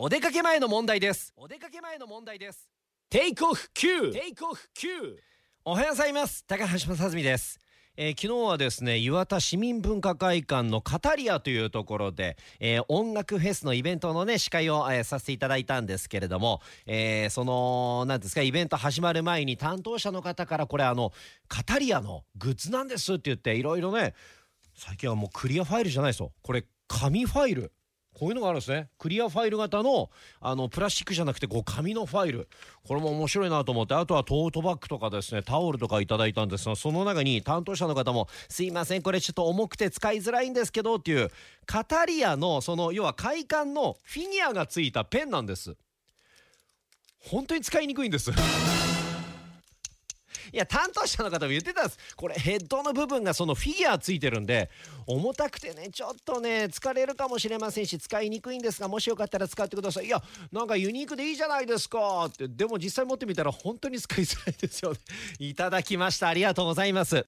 お出かけ前の問題です。お出かけ前の問題です。テイクオフ9テイクオフ9おはようございます。高橋正澄です。えー、昨日はですね岩田市民文化会館のカタリアというところで、えー、音楽フェスのイベントのね司会を、えー、させていただいたんですけれども、えー、その何ですかイベント始まる前に担当者の方からこれあのカタリアのグッズなんですって言っていろいろね最近はもうクリアファイルじゃないですよ。これ紙ファイルこういうのがあるんですね。クリアファイル型のあのプラスチックじゃなくてこう紙のファイル。これも面白いなと思って。あとはトートバッグとかですねタオルとかいただいたんですがその中に担当者の方も「すいませんこれちょっと重くて使いづらいんですけど」っていうカタリアのその要は快感のフィギュアがついたペンなんです。本当に使いにくいんです。いや担当者の方も言ってたんです。これヘッドの部分がそのフィギュアついてるんで重たくてねちょっとね疲れるかもしれませんし使いにくいんですがもしよかったら使ってください。いやなんかユニークでいいじゃないですか。ってでも実際持ってみたら本当に使いづらいですよね。いただきました。ありがとうございます。